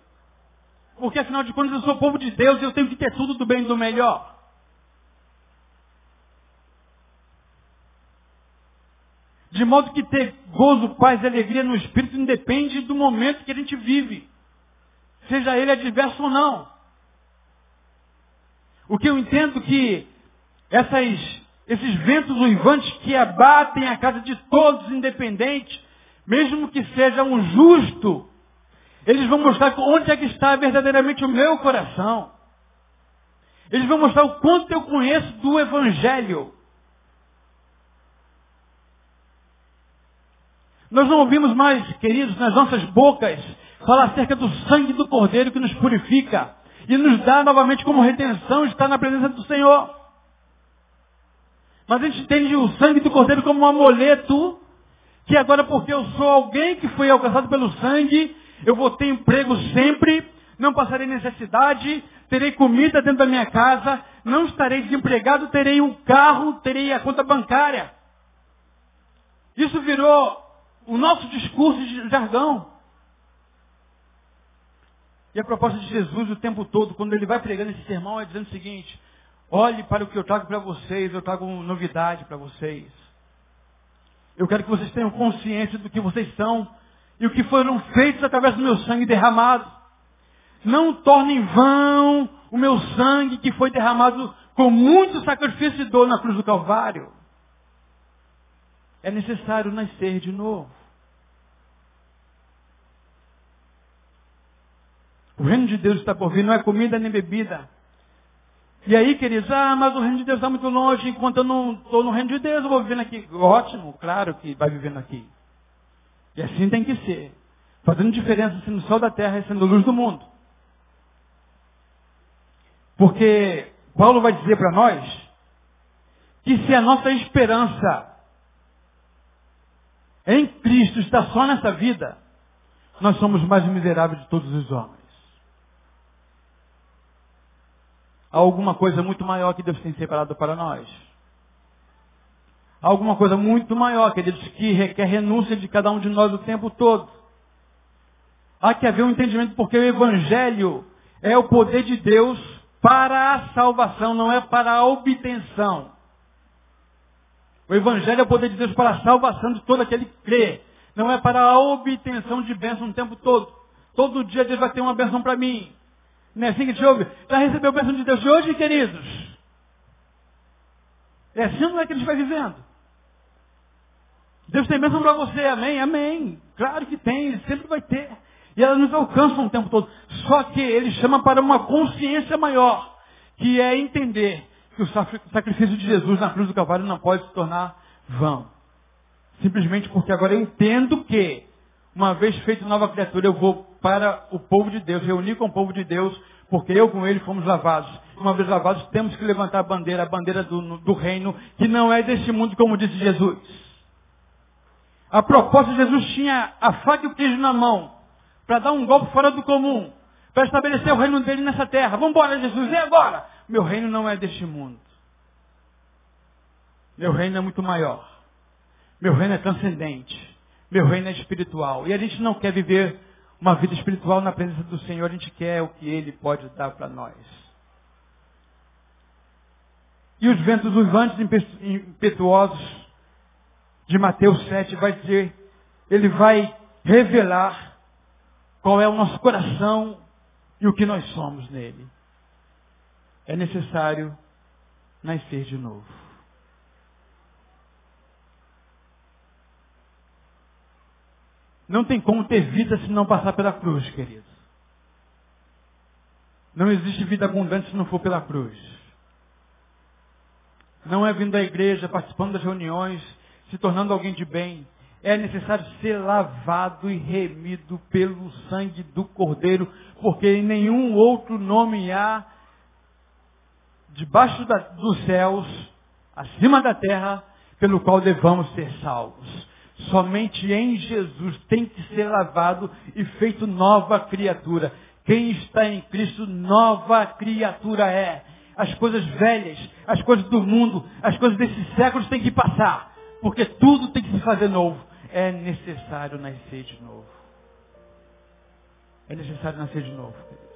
Porque afinal de contas eu sou povo de Deus e eu tenho que ter tudo do bem e do melhor. De modo que ter gozo, paz e alegria no Espírito independe do momento que a gente vive. Seja ele adverso ou não. O que eu entendo que essas, esses ventos uivantes que abatem a casa de todos, independente, mesmo que seja um justo, eles vão mostrar onde é que está verdadeiramente o meu coração. Eles vão mostrar o quanto eu conheço do Evangelho. Nós não ouvimos mais, queridos, nas nossas bocas, falar acerca do sangue do Cordeiro que nos purifica e nos dá novamente como redenção estar na presença do Senhor. Mas a gente entende o sangue do Cordeiro como um amuleto, que agora porque eu sou alguém que foi alcançado pelo sangue, eu vou ter emprego sempre, não passarei necessidade, terei comida dentro da minha casa, não estarei desempregado, terei um carro, terei a conta bancária. Isso virou o nosso discurso de jargão. E a proposta de Jesus o tempo todo, quando ele vai pregando esse sermão, é dizendo o seguinte: olhe para o que eu trago para vocês, eu trago novidade para vocês. Eu quero que vocês tenham consciência do que vocês são e o que foram feitos através do meu sangue derramado. Não tornem vão o meu sangue que foi derramado com muito sacrifício e dor na cruz do Calvário. É necessário nascer de novo. O reino de Deus está por vir, não é comida nem bebida. E aí, queridos, ah, mas o reino de Deus está muito longe, enquanto eu não estou no reino de Deus, eu vou vivendo aqui. Ótimo, claro que vai vivendo aqui. E assim tem que ser. Fazendo diferença sendo sol da terra e sendo luz do mundo. Porque Paulo vai dizer para nós que se a nossa esperança em Cristo está só nessa vida, nós somos mais miseráveis de todos os homens. Há alguma coisa muito maior que Deus tem separado para nós. Há alguma coisa muito maior, queridos, que requer renúncia de cada um de nós o tempo todo. Há que haver um entendimento porque o Evangelho é o poder de Deus para a salvação, não é para a obtenção. O Evangelho é o poder de Deus para a salvação de todo aquele que crê. Não é para a obtenção de bênção o tempo todo. Todo dia Deus vai ter uma bênção para mim. Não é assim que te ouve? Já recebeu bênção de Deus de hoje, queridos? É assim não é que a gente vai vivendo? Deus tem bênção para você, amém? Amém. Claro que tem, sempre vai ter. E ela nos alcança o tempo todo. Só que ele chama para uma consciência maior, que é entender que o sacrifício de Jesus na cruz do Calvário não pode se tornar vão. Simplesmente porque agora eu entendo que uma vez feito nova criatura, eu vou para o povo de Deus, reunir com o povo de Deus, porque eu com ele fomos lavados. Uma vez lavados, temos que levantar a bandeira, a bandeira do, do reino, que não é deste mundo, como disse Jesus. A proposta de Jesus tinha a faca e o queijo na mão, para dar um golpe fora do comum, para estabelecer o reino dele nessa terra. Vamos embora, Jesus, e agora? Meu reino não é deste mundo. Meu reino é muito maior. Meu reino é transcendente. Meu reino é espiritual. E a gente não quer viver uma vida espiritual na presença do Senhor, a gente quer o que Ele pode dar para nós. E os ventos uivantes impetuosos de Mateus 7 vai dizer, ele vai revelar qual é o nosso coração e o que nós somos nele. É necessário nascer de novo. Não tem como ter vida se não passar pela cruz, querido. Não existe vida abundante se não for pela cruz. Não é vindo à igreja, participando das reuniões, se tornando alguém de bem. é necessário ser lavado e remido pelo sangue do Cordeiro, porque em nenhum outro nome há debaixo da, dos céus, acima da terra, pelo qual devamos ser salvos. Somente em Jesus tem que ser lavado e feito nova criatura. Quem está em Cristo, nova criatura é. As coisas velhas, as coisas do mundo, as coisas desses séculos têm que passar. Porque tudo tem que se fazer novo. É necessário nascer de novo. É necessário nascer de novo, queridos.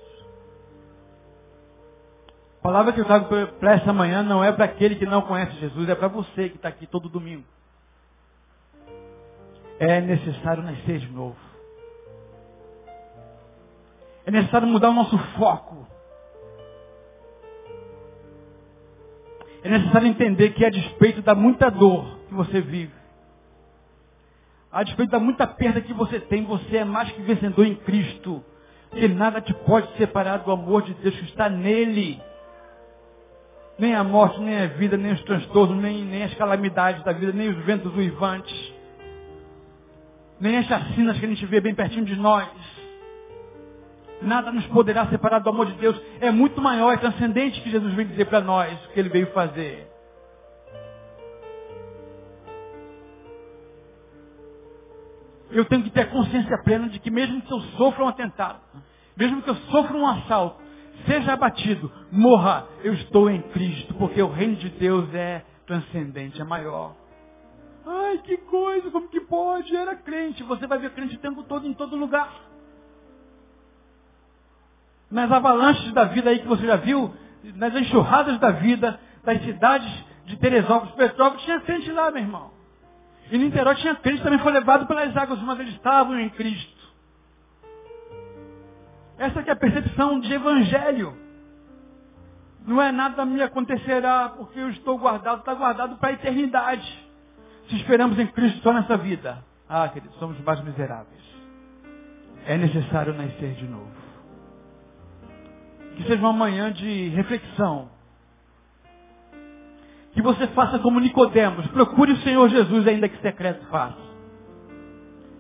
A palavra que eu trago para essa manhã não é para aquele que não conhece Jesus, é para você que está aqui todo domingo. É necessário nascer de novo. É necessário mudar o nosso foco. É necessário entender que a despeito da muita dor que você vive, a despeito da muita perda que você tem, você é mais que vencedor em Cristo. Que nada te pode separar do amor de Deus que está nele. Nem a morte, nem a vida, nem os transtornos, nem, nem as calamidades da vida, nem os ventos uivantes. Nem as chacinas que a gente vê bem pertinho de nós. Nada nos poderá separar do amor de Deus. É muito maior, é transcendente que Jesus veio dizer para nós o que ele veio fazer. Eu tenho que ter consciência plena de que mesmo que eu sofra um atentado, mesmo que eu sofra um assalto, seja abatido, morra, eu estou em Cristo, porque o reino de Deus é transcendente, é maior. Ai, que coisa, como que pode? Era crente. Você vai ver crente o tempo todo, em todo lugar. Nas avalanches da vida aí que você já viu, nas enxurradas da vida, das cidades de Teresópolis, Petrópolis, tinha crente lá, meu irmão. E Niterói tinha crente, também foi levado pelas águas, mas eles estavam em Cristo. Essa que é a percepção de evangelho. Não é nada me acontecerá porque eu estou guardado, está guardado para a eternidade. Se esperamos em Cristo só nessa vida, ah, queridos, somos mais miseráveis. É necessário nascer de novo. Que seja uma manhã de reflexão que você faça como Nicodemos, procure o Senhor Jesus, ainda que secreto faça.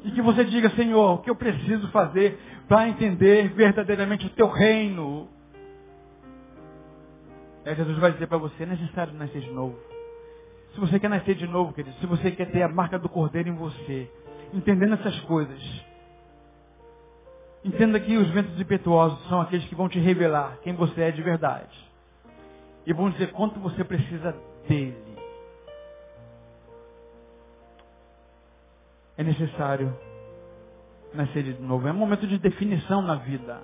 E que você diga, Senhor, o que eu preciso fazer para entender verdadeiramente o teu reino? Aí Jesus vai dizer para você, é necessário nascer de novo. Se você quer nascer de novo, querido, se você quer ter a marca do Cordeiro em você, entendendo essas coisas, entenda que os ventos impetuosos são aqueles que vão te revelar quem você é de verdade. E vão dizer quanto você precisa dele. É necessário nascer de novo. É um momento de definição na vida.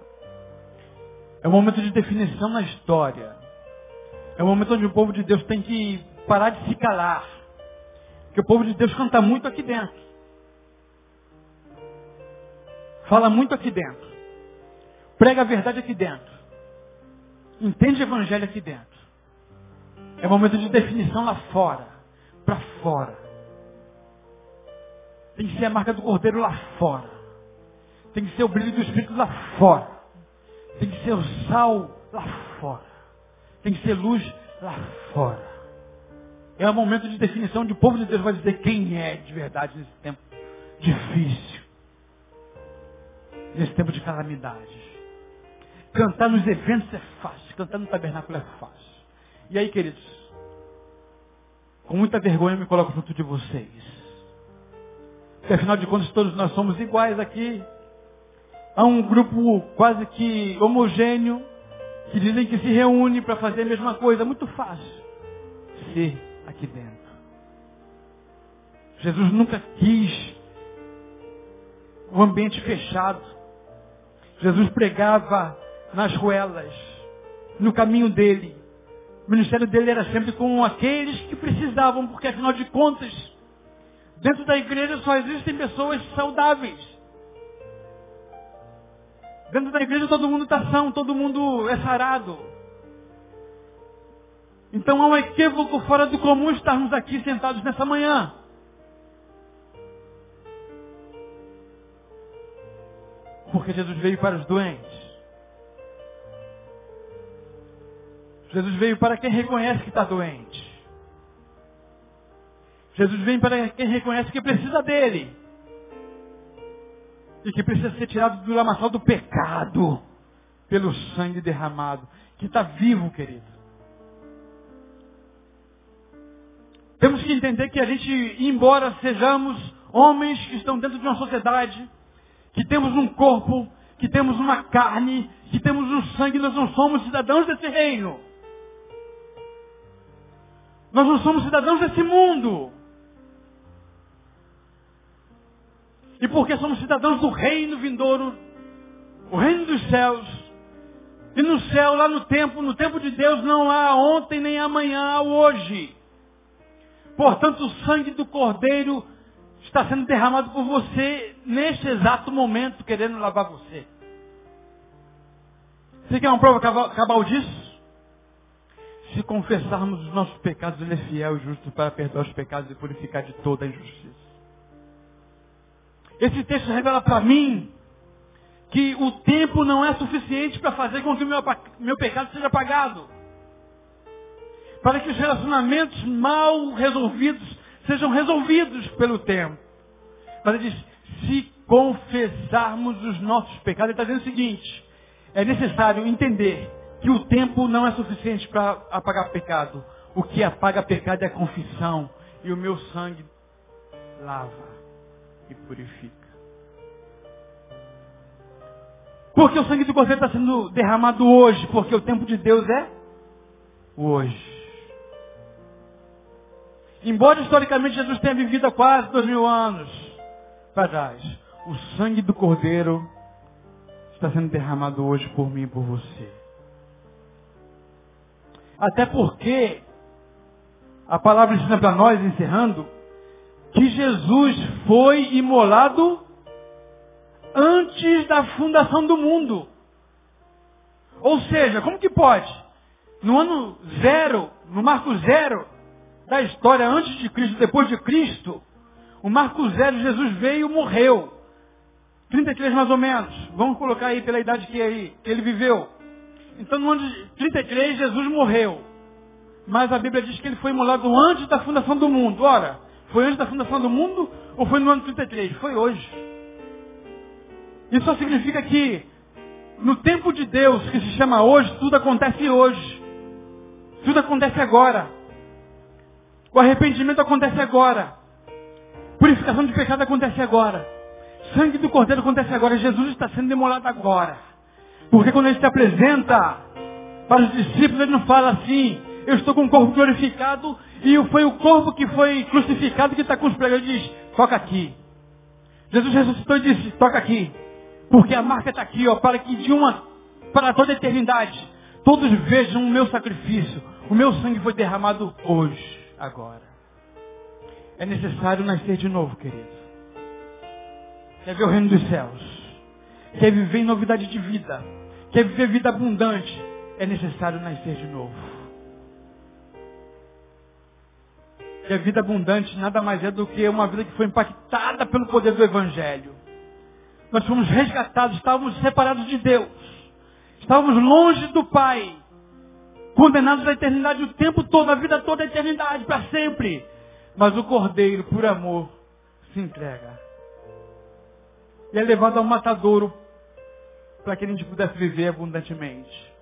É um momento de definição na história. É um momento onde o povo de Deus tem que parar de se calar. Porque o povo de Deus canta muito aqui dentro. Fala muito aqui dentro. Prega a verdade aqui dentro. Entende o evangelho aqui dentro. É momento de definição lá fora. Para fora. Tem que ser a marca do cordeiro lá fora. Tem que ser o brilho do Espírito lá fora. Tem que ser o sal lá fora. Tem que ser luz lá fora. É o momento de definição o povo de Deus vai dizer quem é de verdade nesse tempo difícil. Nesse tempo de calamidades. Cantar nos eventos é fácil. Cantar no tabernáculo é fácil. E aí, queridos, com muita vergonha eu me coloco junto de vocês. Porque afinal de contas todos nós somos iguais aqui. Há um grupo quase que homogêneo que dizem que se reúne para fazer a mesma coisa. Muito fácil ser aqui dentro. Jesus nunca quis o um ambiente fechado. Jesus pregava nas ruelas, no caminho dele. O ministério dele era sempre com aqueles que precisavam, porque afinal de contas, dentro da igreja só existem pessoas saudáveis. Dentro da igreja todo mundo está são, todo mundo é sarado. Então há um equívoco fora do comum estarmos aqui sentados nessa manhã. Porque Jesus veio para os doentes. Jesus veio para quem reconhece que está doente. Jesus vem para quem reconhece que precisa dele. E que precisa ser tirado do lamaçal do pecado pelo sangue derramado. Que está vivo, querido. Temos que entender que a gente, embora sejamos homens que estão dentro de uma sociedade, que temos um corpo, que temos uma carne, que temos um sangue, nós não somos cidadãos desse reino. Nós não somos cidadãos desse mundo. E porque somos cidadãos do reino vindouro, o reino dos céus, e no céu, lá no tempo, no tempo de Deus, não há ontem nem amanhã, há hoje. Portanto, o sangue do Cordeiro está sendo derramado por você neste exato momento, querendo lavar você. Você quer uma prova cabal disso? Se confessarmos os nossos pecados, Ele é fiel e justo para perdoar os pecados e purificar de toda a injustiça. Esse texto revela para mim que o tempo não é suficiente para fazer com que o meu, meu pecado seja apagado. Para que os relacionamentos mal resolvidos sejam resolvidos pelo tempo. Mas ele diz, se confessarmos os nossos pecados, ele está dizendo o seguinte, é necessário entender que o tempo não é suficiente para apagar pecado. O que apaga pecado é a confissão. E o meu sangue lava e purifica. Porque o sangue do Cordeiro está sendo derramado hoje, porque o tempo de Deus é hoje. Embora historicamente Jesus tenha vivido há quase dois mil anos para trás, o sangue do Cordeiro está sendo derramado hoje por mim e por você. Até porque a palavra ensina para nós, encerrando, que Jesus foi imolado antes da fundação do mundo. Ou seja, como que pode? No ano zero, no marco zero da história, antes de Cristo, depois de Cristo, o marco zero, Jesus veio e morreu. 33 mais ou menos. Vamos colocar aí pela idade que ele viveu. Então no ano de 33 Jesus morreu. Mas a Bíblia diz que ele foi imolado antes da fundação do mundo. Ora, foi antes da fundação do mundo ou foi no ano 33? Foi hoje. Isso só significa que no tempo de Deus, que se chama hoje, tudo acontece hoje. Tudo acontece agora. O arrependimento acontece agora. Purificação de pecado acontece agora. Sangue do Cordeiro acontece agora. Jesus está sendo demolado agora. Porque quando ele se apresenta para os discípulos, ele não fala assim, eu estou com o corpo glorificado e foi o corpo que foi crucificado que está com os pregos. Ele diz, toca aqui. Jesus ressuscitou e disse, toca aqui. Porque a marca está aqui, ó, para que de uma, para toda a eternidade, todos vejam o meu sacrifício. O meu sangue foi derramado hoje, agora. É necessário nascer de novo, querido. Quer ver o reino dos céus? Quer viver em novidade de vida? Quer viver vida abundante? É necessário nascer de novo. E a vida abundante nada mais é do que uma vida que foi impactada pelo poder do Evangelho. Nós fomos resgatados, estávamos separados de Deus. Estávamos longe do Pai. Condenados à eternidade o tempo todo, a vida toda, a eternidade, para sempre. Mas o Cordeiro, por amor, se entrega. E é levado ao matadouro para que a gente pudesse viver abundantemente.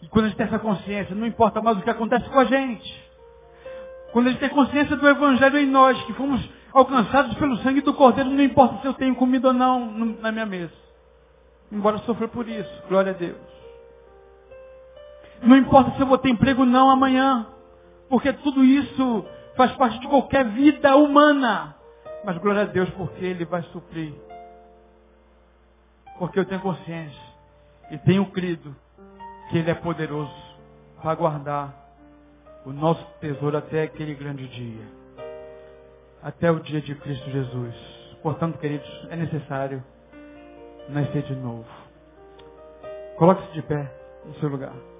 E quando a gente tem essa consciência, não importa mais o que acontece com a gente. Quando a gente tem consciência do Evangelho em nós, que fomos alcançados pelo sangue do Cordeiro, não importa se eu tenho comida ou não na minha mesa. Embora sofra por isso, glória a Deus. Não importa se eu vou ter emprego ou não amanhã, porque tudo isso faz parte de qualquer vida humana. Mas glória a Deus, porque Ele vai suprir. Porque eu tenho consciência e tenho crido que Ele é poderoso para guardar o nosso tesouro até aquele grande dia. Até o dia de Cristo Jesus. Portanto, queridos, é necessário nascer de novo. Coloque-se de pé no seu lugar.